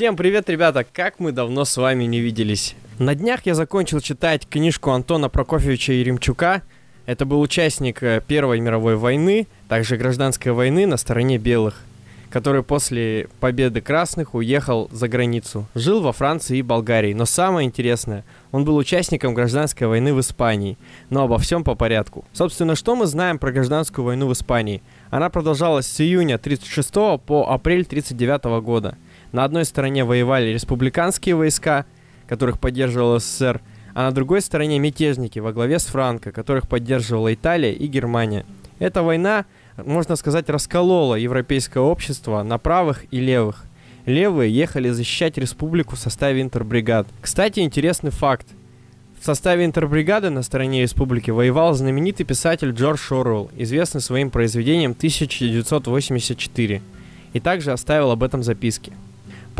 Всем привет, ребята! Как мы давно с вами не виделись. На днях я закончил читать книжку Антона Прокофьевича Еремчука. Это был участник э, Первой мировой войны, также гражданской войны на стороне белых, который после победы красных уехал за границу. Жил во Франции и Болгарии. Но самое интересное, он был участником гражданской войны в Испании. Но обо всем по порядку. Собственно, что мы знаем про гражданскую войну в Испании? Она продолжалась с июня 1936 по апрель 1939 года – на одной стороне воевали республиканские войска, которых поддерживал СССР, а на другой стороне мятежники во главе с Франко, которых поддерживала Италия и Германия. Эта война, можно сказать, расколола европейское общество на правых и левых. Левые ехали защищать республику в составе интербригад. Кстати, интересный факт. В составе интербригады на стороне республики воевал знаменитый писатель Джордж Оруэлл, известный своим произведением 1984, и также оставил об этом записки.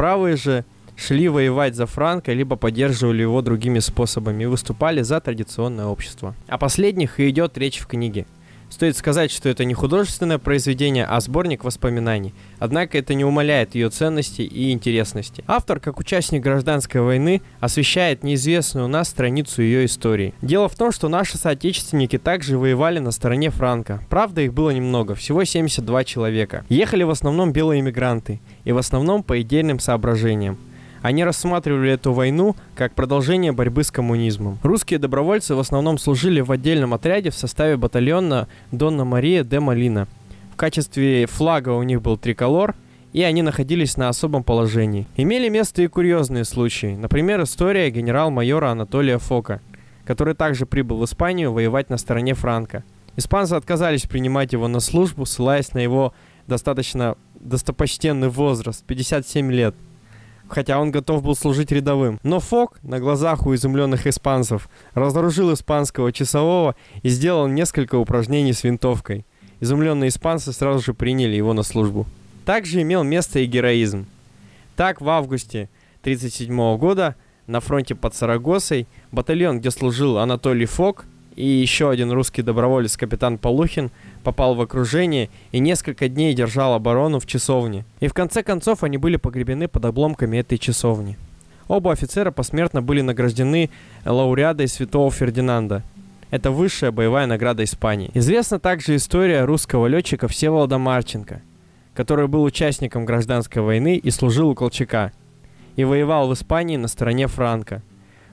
Правые же шли воевать за Франка, либо поддерживали его другими способами и выступали за традиционное общество. О последних и идет речь в книге. Стоит сказать, что это не художественное произведение, а сборник воспоминаний. Однако это не умаляет ее ценности и интересности. Автор, как участник гражданской войны, освещает неизвестную у нас страницу ее истории. Дело в том, что наши соотечественники также воевали на стороне Франка. Правда, их было немного, всего 72 человека. Ехали в основном белые иммигранты, и в основном по идейным соображениям. Они рассматривали эту войну как продолжение борьбы с коммунизмом. Русские добровольцы в основном служили в отдельном отряде в составе батальона Донна Мария де Малина. В качестве флага у них был триколор, и они находились на особом положении. Имели место и курьезные случаи. Например, история генерал-майора Анатолия Фока, который также прибыл в Испанию воевать на стороне Франка. Испанцы отказались принимать его на службу, ссылаясь на его достаточно достопочтенный возраст – 57 лет – хотя он готов был служить рядовым. Но Фок на глазах у изумленных испанцев разоружил испанского часового и сделал несколько упражнений с винтовкой. Изумленные испанцы сразу же приняли его на службу. Также имел место и героизм. Так, в августе 1937 года на фронте под Сарагосой батальон, где служил Анатолий Фок, и еще один русский доброволец, капитан Полухин, попал в окружение и несколько дней держал оборону в часовне. И в конце концов они были погребены под обломками этой часовни. Оба офицера посмертно были награждены лауреадой святого Фердинанда. Это высшая боевая награда Испании. Известна также история русского летчика Всеволода Марченко, который был участником гражданской войны и служил у Колчака, и воевал в Испании на стороне Франка –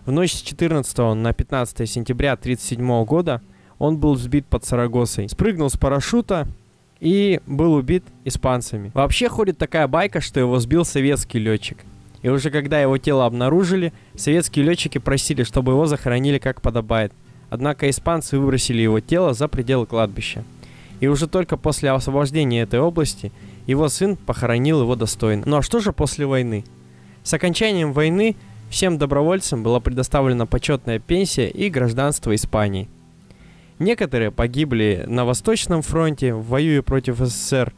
в ночь с 14 на 15 сентября 1937 года он был сбит под Сарагосой, спрыгнул с парашюта и был убит испанцами. Вообще ходит такая байка, что его сбил советский летчик. И уже когда его тело обнаружили, советские летчики просили, чтобы его захоронили как подобает. Однако испанцы выбросили его тело за пределы кладбища. И уже только после освобождения этой области его сын похоронил его достойно. Ну а что же после войны? С окончанием войны Всем добровольцам была предоставлена почетная пенсия и гражданство Испании. Некоторые погибли на Восточном фронте, воюя против СССР,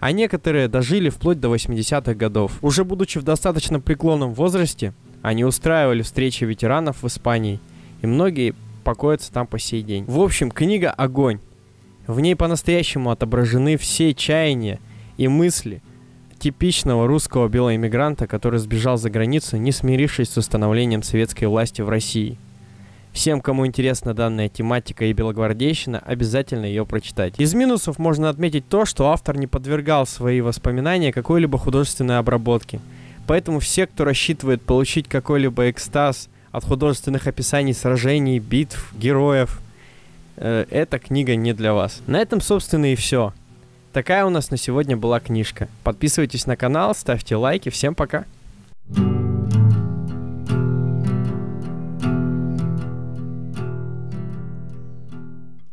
а некоторые дожили вплоть до 80-х годов. Уже будучи в достаточно преклонном возрасте, они устраивали встречи ветеранов в Испании, и многие покоятся там по сей день. В общем, книга «Огонь». В ней по-настоящему отображены все чаяния и мысли – типичного русского белого который сбежал за границу, не смирившись с установлением советской власти в России. Всем, кому интересна данная тематика и белогвардейщина, обязательно ее прочитать. Из минусов можно отметить то, что автор не подвергал свои воспоминания какой-либо художественной обработке. Поэтому все, кто рассчитывает получить какой-либо экстаз от художественных описаний сражений, битв, героев, э, эта книга не для вас. На этом, собственно, и все. Такая у нас на сегодня была книжка. Подписывайтесь на канал, ставьте лайки. Всем пока. thank you